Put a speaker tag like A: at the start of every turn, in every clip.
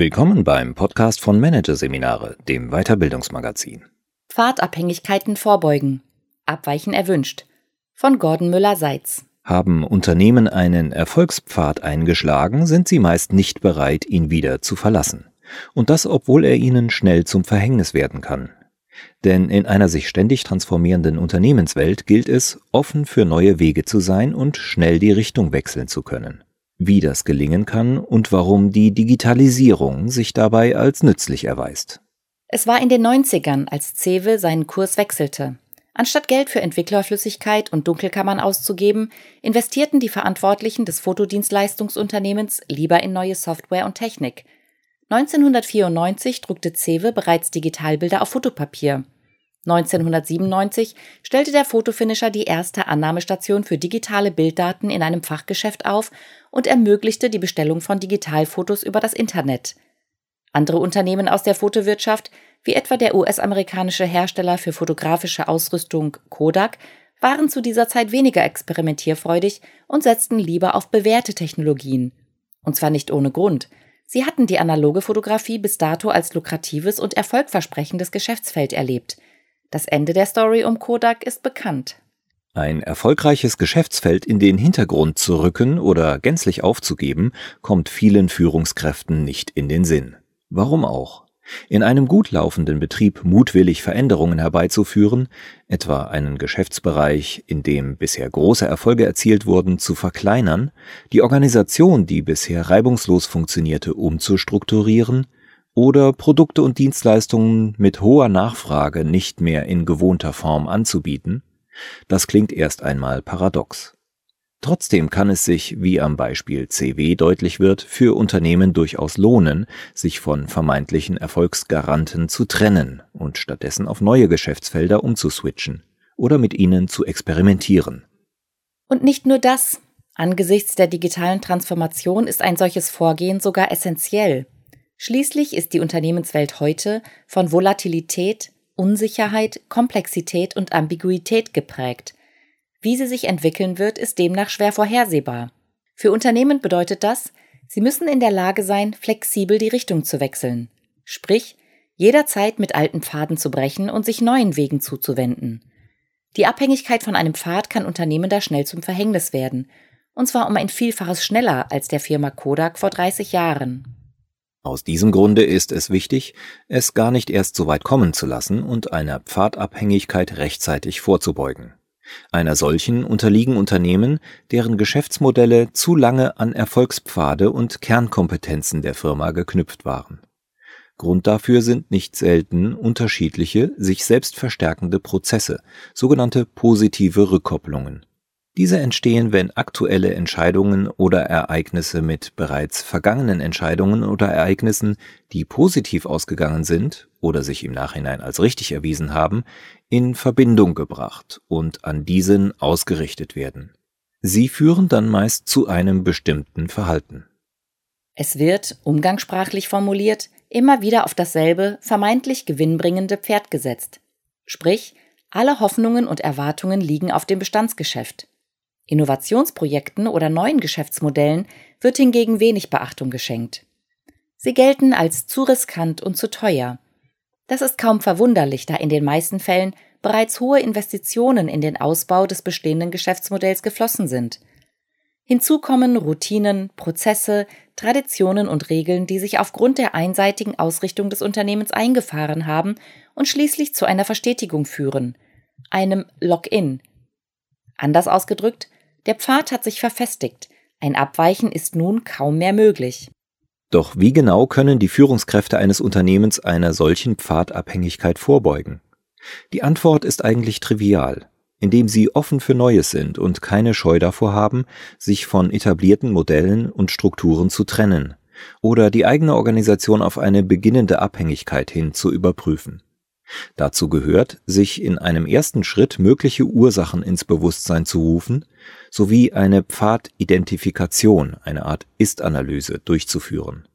A: Willkommen beim Podcast von Managerseminare, dem Weiterbildungsmagazin.
B: Pfadabhängigkeiten vorbeugen. Abweichen erwünscht. Von Gordon Müller-Seitz.
A: Haben Unternehmen einen Erfolgspfad eingeschlagen, sind sie meist nicht bereit, ihn wieder zu verlassen. Und das, obwohl er ihnen schnell zum Verhängnis werden kann. Denn in einer sich ständig transformierenden Unternehmenswelt gilt es, offen für neue Wege zu sein und schnell die Richtung wechseln zu können wie das gelingen kann und warum die Digitalisierung sich dabei als nützlich erweist.
B: Es war in den 90ern, als Cewe seinen Kurs wechselte. Anstatt Geld für Entwicklerflüssigkeit und Dunkelkammern auszugeben, investierten die Verantwortlichen des Fotodienstleistungsunternehmens lieber in neue Software und Technik. 1994 druckte Cewe bereits Digitalbilder auf Fotopapier. 1997 stellte der Fotofinisher die erste Annahmestation für digitale Bilddaten in einem Fachgeschäft auf und ermöglichte die Bestellung von Digitalfotos über das Internet. Andere Unternehmen aus der Fotowirtschaft, wie etwa der US-amerikanische Hersteller für fotografische Ausrüstung Kodak, waren zu dieser Zeit weniger experimentierfreudig und setzten lieber auf bewährte Technologien. Und zwar nicht ohne Grund. Sie hatten die analoge Fotografie bis dato als lukratives und erfolgversprechendes Geschäftsfeld erlebt – das Ende der Story um Kodak ist bekannt.
A: Ein erfolgreiches Geschäftsfeld in den Hintergrund zu rücken oder gänzlich aufzugeben, kommt vielen Führungskräften nicht in den Sinn. Warum auch? In einem gut laufenden Betrieb mutwillig Veränderungen herbeizuführen, etwa einen Geschäftsbereich, in dem bisher große Erfolge erzielt wurden, zu verkleinern, die Organisation, die bisher reibungslos funktionierte, umzustrukturieren, oder Produkte und Dienstleistungen mit hoher Nachfrage nicht mehr in gewohnter Form anzubieten, das klingt erst einmal paradox. Trotzdem kann es sich, wie am Beispiel CW deutlich wird, für Unternehmen durchaus lohnen, sich von vermeintlichen Erfolgsgaranten zu trennen und stattdessen auf neue Geschäftsfelder umzuswitchen oder mit ihnen zu experimentieren.
B: Und nicht nur das. Angesichts der digitalen Transformation ist ein solches Vorgehen sogar essentiell. Schließlich ist die Unternehmenswelt heute von Volatilität, Unsicherheit, Komplexität und Ambiguität geprägt. Wie sie sich entwickeln wird, ist demnach schwer vorhersehbar. Für Unternehmen bedeutet das, sie müssen in der Lage sein, flexibel die Richtung zu wechseln. Sprich, jederzeit mit alten Pfaden zu brechen und sich neuen Wegen zuzuwenden. Die Abhängigkeit von einem Pfad kann Unternehmen da schnell zum Verhängnis werden, und zwar um ein Vielfaches schneller als der Firma Kodak vor 30 Jahren.
A: Aus diesem Grunde ist es wichtig, es gar nicht erst so weit kommen zu lassen und einer Pfadabhängigkeit rechtzeitig vorzubeugen. Einer solchen unterliegen Unternehmen, deren Geschäftsmodelle zu lange an Erfolgspfade und Kernkompetenzen der Firma geknüpft waren. Grund dafür sind nicht selten unterschiedliche, sich selbst verstärkende Prozesse, sogenannte positive Rückkopplungen. Diese entstehen, wenn aktuelle Entscheidungen oder Ereignisse mit bereits vergangenen Entscheidungen oder Ereignissen, die positiv ausgegangen sind oder sich im Nachhinein als richtig erwiesen haben, in Verbindung gebracht und an diesen ausgerichtet werden. Sie führen dann meist zu einem bestimmten Verhalten.
B: Es wird, umgangssprachlich formuliert, immer wieder auf dasselbe, vermeintlich gewinnbringende Pferd gesetzt. Sprich, alle Hoffnungen und Erwartungen liegen auf dem Bestandsgeschäft. Innovationsprojekten oder neuen Geschäftsmodellen wird hingegen wenig Beachtung geschenkt. Sie gelten als zu riskant und zu teuer. Das ist kaum verwunderlich, da in den meisten Fällen bereits hohe Investitionen in den Ausbau des bestehenden Geschäftsmodells geflossen sind. Hinzu kommen Routinen, Prozesse, Traditionen und Regeln, die sich aufgrund der einseitigen Ausrichtung des Unternehmens eingefahren haben und schließlich zu einer Verstetigung führen, einem Lock-in. Anders ausgedrückt, der Pfad hat sich verfestigt. Ein Abweichen ist nun kaum mehr möglich.
A: Doch wie genau können die Führungskräfte eines Unternehmens einer solchen Pfadabhängigkeit vorbeugen? Die Antwort ist eigentlich trivial, indem sie offen für Neues sind und keine Scheu davor haben, sich von etablierten Modellen und Strukturen zu trennen oder die eigene Organisation auf eine beginnende Abhängigkeit hin zu überprüfen. Dazu gehört, sich in einem ersten Schritt mögliche Ursachen ins Bewusstsein zu rufen, sowie eine Pfadidentifikation, eine Art Ist-Analyse durchzuführen.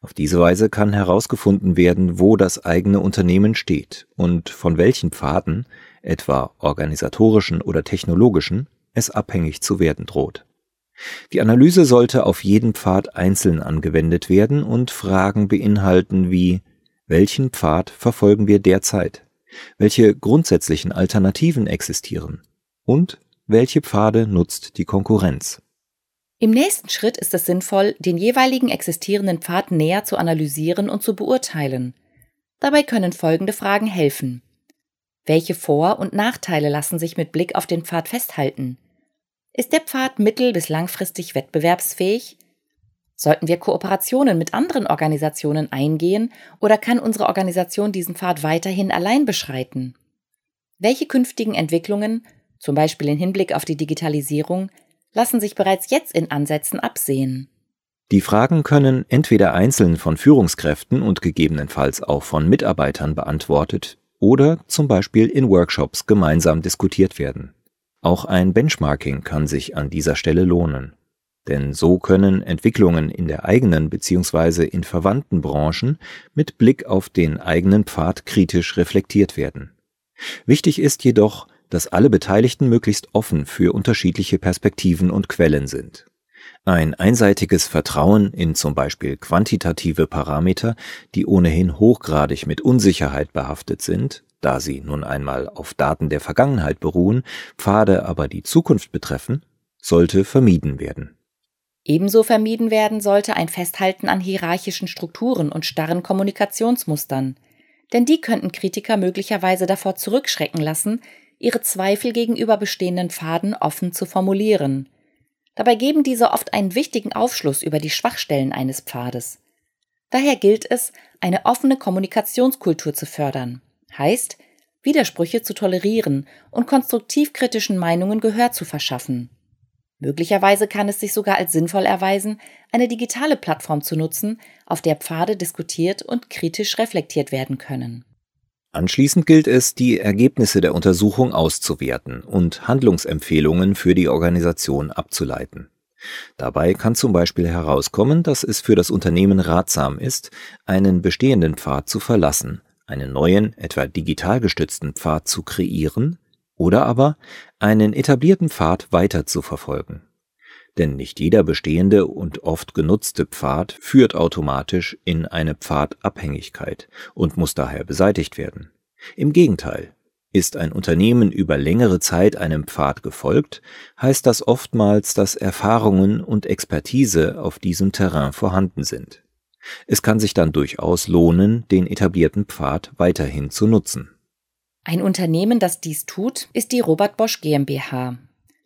A: Auf diese Weise kann herausgefunden werden, wo das eigene Unternehmen steht und von welchen Pfaden, etwa organisatorischen oder technologischen, es abhängig zu werden droht. Die Analyse sollte auf jeden Pfad einzeln angewendet werden und Fragen beinhalten wie welchen Pfad verfolgen wir derzeit? Welche grundsätzlichen Alternativen existieren? Und welche Pfade nutzt die Konkurrenz?
B: Im nächsten Schritt ist es sinnvoll, den jeweiligen existierenden Pfad näher zu analysieren und zu beurteilen. Dabei können folgende Fragen helfen. Welche Vor- und Nachteile lassen sich mit Blick auf den Pfad festhalten? Ist der Pfad mittel- bis langfristig wettbewerbsfähig? Sollten wir Kooperationen mit anderen Organisationen eingehen oder kann unsere Organisation diesen Pfad weiterhin allein beschreiten? Welche künftigen Entwicklungen, zum Beispiel in Hinblick auf die Digitalisierung, lassen sich bereits jetzt in Ansätzen absehen?
A: Die Fragen können entweder einzeln von Führungskräften und gegebenenfalls auch von Mitarbeitern beantwortet oder zum Beispiel in Workshops gemeinsam diskutiert werden. Auch ein Benchmarking kann sich an dieser Stelle lohnen. Denn so können Entwicklungen in der eigenen bzw. in verwandten Branchen mit Blick auf den eigenen Pfad kritisch reflektiert werden. Wichtig ist jedoch, dass alle Beteiligten möglichst offen für unterschiedliche Perspektiven und Quellen sind. Ein einseitiges Vertrauen in zum Beispiel quantitative Parameter, die ohnehin hochgradig mit Unsicherheit behaftet sind, da sie nun einmal auf Daten der Vergangenheit beruhen, Pfade aber die Zukunft betreffen, sollte vermieden werden.
B: Ebenso vermieden werden sollte ein Festhalten an hierarchischen Strukturen und starren Kommunikationsmustern, denn die könnten Kritiker möglicherweise davor zurückschrecken lassen, ihre Zweifel gegenüber bestehenden Pfaden offen zu formulieren. Dabei geben diese oft einen wichtigen Aufschluss über die Schwachstellen eines Pfades. Daher gilt es, eine offene Kommunikationskultur zu fördern heißt, Widersprüche zu tolerieren und konstruktiv kritischen Meinungen Gehör zu verschaffen. Möglicherweise kann es sich sogar als sinnvoll erweisen, eine digitale Plattform zu nutzen, auf der Pfade diskutiert und kritisch reflektiert werden können.
A: Anschließend gilt es, die Ergebnisse der Untersuchung auszuwerten und Handlungsempfehlungen für die Organisation abzuleiten. Dabei kann zum Beispiel herauskommen, dass es für das Unternehmen ratsam ist, einen bestehenden Pfad zu verlassen einen neuen, etwa digital gestützten Pfad zu kreieren oder aber einen etablierten Pfad weiter zu verfolgen. Denn nicht jeder bestehende und oft genutzte Pfad führt automatisch in eine Pfadabhängigkeit und muss daher beseitigt werden. Im Gegenteil, ist ein Unternehmen über längere Zeit einem Pfad gefolgt, heißt das oftmals, dass Erfahrungen und Expertise auf diesem Terrain vorhanden sind. Es kann sich dann durchaus lohnen, den etablierten Pfad weiterhin zu nutzen.
B: Ein Unternehmen, das dies tut, ist die Robert Bosch GmbH.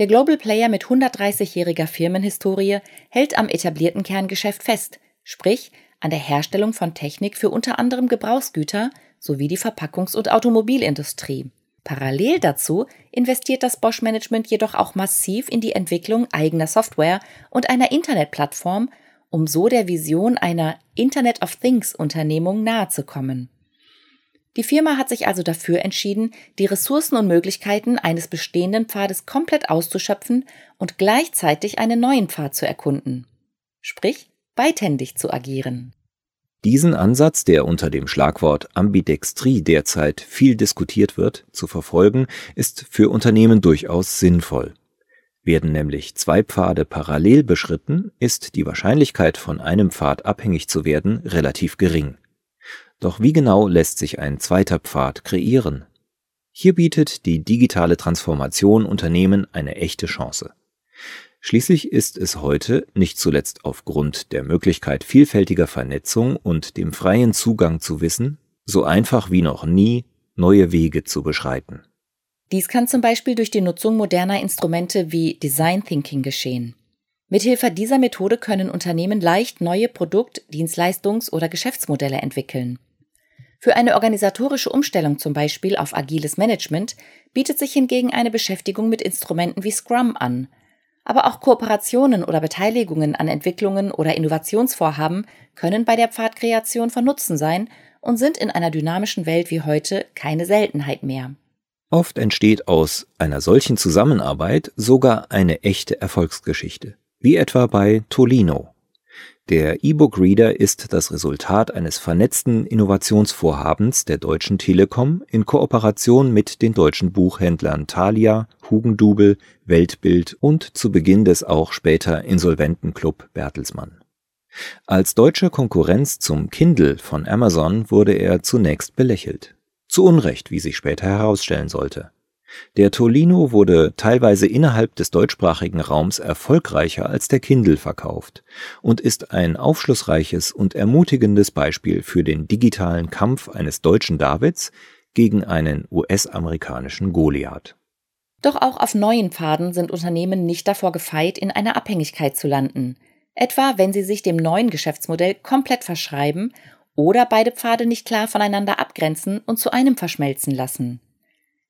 B: Der Global Player mit 130-jähriger Firmenhistorie hält am etablierten Kerngeschäft fest, sprich an der Herstellung von Technik für unter anderem Gebrauchsgüter sowie die Verpackungs- und Automobilindustrie. Parallel dazu investiert das Bosch Management jedoch auch massiv in die Entwicklung eigener Software und einer Internetplattform um so der Vision einer Internet of Things Unternehmung nahezukommen. Die Firma hat sich also dafür entschieden, die Ressourcen und Möglichkeiten eines bestehenden Pfades komplett auszuschöpfen und gleichzeitig einen neuen Pfad zu erkunden. Sprich, beidhändig zu agieren.
A: Diesen Ansatz, der unter dem Schlagwort Ambidextrie derzeit viel diskutiert wird, zu verfolgen, ist für Unternehmen durchaus sinnvoll. Werden nämlich zwei Pfade parallel beschritten, ist die Wahrscheinlichkeit, von einem Pfad abhängig zu werden, relativ gering. Doch wie genau lässt sich ein zweiter Pfad kreieren? Hier bietet die digitale Transformation Unternehmen eine echte Chance. Schließlich ist es heute, nicht zuletzt aufgrund der Möglichkeit vielfältiger Vernetzung und dem freien Zugang zu Wissen, so einfach wie noch nie, neue Wege zu beschreiten.
B: Dies kann zum Beispiel durch die Nutzung moderner Instrumente wie Design Thinking geschehen. Mithilfe dieser Methode können Unternehmen leicht neue Produkt-, Dienstleistungs- oder Geschäftsmodelle entwickeln. Für eine organisatorische Umstellung zum Beispiel auf agiles Management bietet sich hingegen eine Beschäftigung mit Instrumenten wie Scrum an. Aber auch Kooperationen oder Beteiligungen an Entwicklungen oder Innovationsvorhaben können bei der Pfadkreation von Nutzen sein und sind in einer dynamischen Welt wie heute keine Seltenheit mehr.
A: Oft entsteht aus einer solchen Zusammenarbeit sogar eine echte Erfolgsgeschichte, wie etwa bei Tolino. Der E-Book-Reader ist das Resultat eines vernetzten Innovationsvorhabens der Deutschen Telekom in Kooperation mit den deutschen Buchhändlern Thalia, Hugendubel, Weltbild und zu Beginn des auch später insolventen Club Bertelsmann. Als deutsche Konkurrenz zum Kindle von Amazon wurde er zunächst belächelt. Zu Unrecht, wie sich später herausstellen sollte. Der Tolino wurde teilweise innerhalb des deutschsprachigen Raums erfolgreicher als der Kindle verkauft und ist ein aufschlussreiches und ermutigendes Beispiel für den digitalen Kampf eines deutschen Davids gegen einen US-amerikanischen Goliath.
B: Doch auch auf neuen Pfaden sind Unternehmen nicht davor gefeit, in einer Abhängigkeit zu landen, etwa wenn sie sich dem neuen Geschäftsmodell komplett verschreiben oder beide Pfade nicht klar voneinander abgrenzen und zu einem verschmelzen lassen.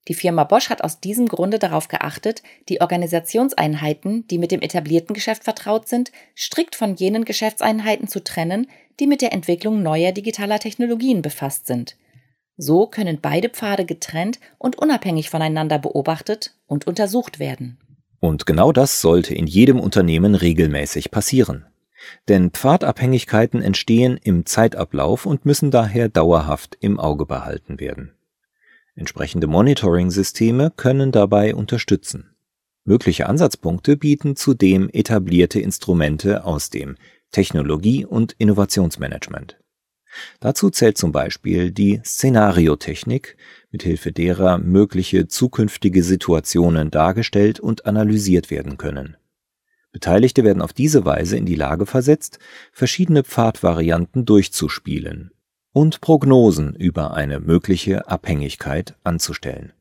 B: Die Firma Bosch hat aus diesem Grunde darauf geachtet, die Organisationseinheiten, die mit dem etablierten Geschäft vertraut sind, strikt von jenen Geschäftseinheiten zu trennen, die mit der Entwicklung neuer digitaler Technologien befasst sind. So können beide Pfade getrennt und unabhängig voneinander beobachtet und untersucht werden.
A: Und genau das sollte in jedem Unternehmen regelmäßig passieren. Denn Pfadabhängigkeiten entstehen im Zeitablauf und müssen daher dauerhaft im Auge behalten werden. Entsprechende Monitoring-Systeme können dabei unterstützen. Mögliche Ansatzpunkte bieten zudem etablierte Instrumente aus dem Technologie- und Innovationsmanagement. Dazu zählt zum Beispiel die Szenariotechnik, mithilfe derer mögliche zukünftige Situationen dargestellt und analysiert werden können. Beteiligte werden auf diese Weise in die Lage versetzt, verschiedene Pfadvarianten durchzuspielen und Prognosen über eine mögliche Abhängigkeit anzustellen.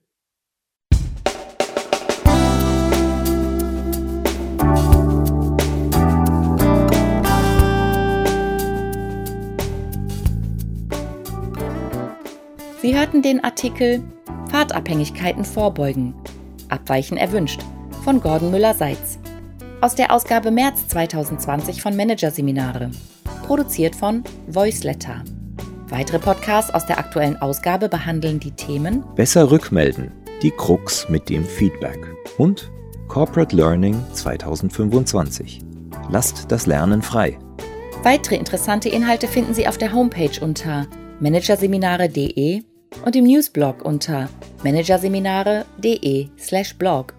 B: Sie hörten den Artikel Fahrtabhängigkeiten vorbeugen. Abweichen erwünscht von Gordon Müller-Seitz. Aus der Ausgabe März 2020 von Managerseminare. Produziert von Voiceletter. Weitere Podcasts aus der aktuellen Ausgabe behandeln die Themen
A: Besser rückmelden, die Krux mit dem Feedback und Corporate Learning 2025. Lasst das Lernen frei.
B: Weitere interessante Inhalte finden Sie auf der Homepage unter managerseminare.de und im Newsblog unter managerseminare.de/blog.